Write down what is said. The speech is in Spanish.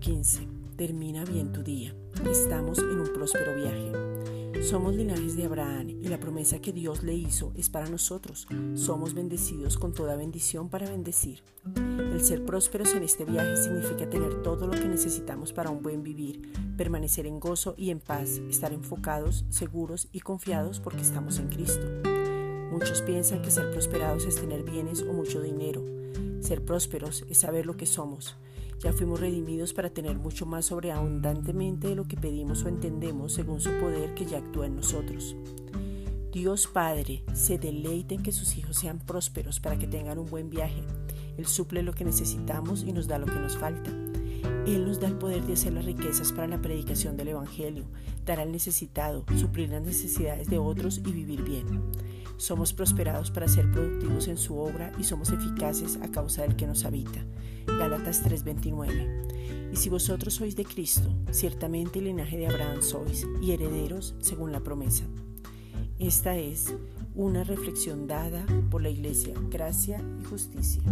15. Termina bien tu día. Estamos en un próspero viaje. Somos linajes de Abraham y la promesa que Dios le hizo es para nosotros. Somos bendecidos con toda bendición para bendecir. El ser prósperos en este viaje significa tener todo lo que necesitamos para un buen vivir, permanecer en gozo y en paz, estar enfocados, seguros y confiados porque estamos en Cristo. Muchos piensan que ser prosperados es tener bienes o mucho dinero ser prósperos es saber lo que somos. Ya fuimos redimidos para tener mucho más sobreabundantemente de lo que pedimos o entendemos según su poder que ya actúa en nosotros. Dios Padre se deleita en que sus hijos sean prósperos para que tengan un buen viaje. Él suple lo que necesitamos y nos da lo que nos falta. Él nos da el poder de hacer las riquezas para la predicación del Evangelio, dar al necesitado, suplir las necesidades de otros y vivir bien. Somos prosperados para ser productivos en su obra y somos eficaces a causa del que nos habita. Gálatas 3:29. Y si vosotros sois de Cristo, ciertamente el linaje de Abraham sois y herederos según la promesa. Esta es una reflexión dada por la Iglesia Gracia y Justicia.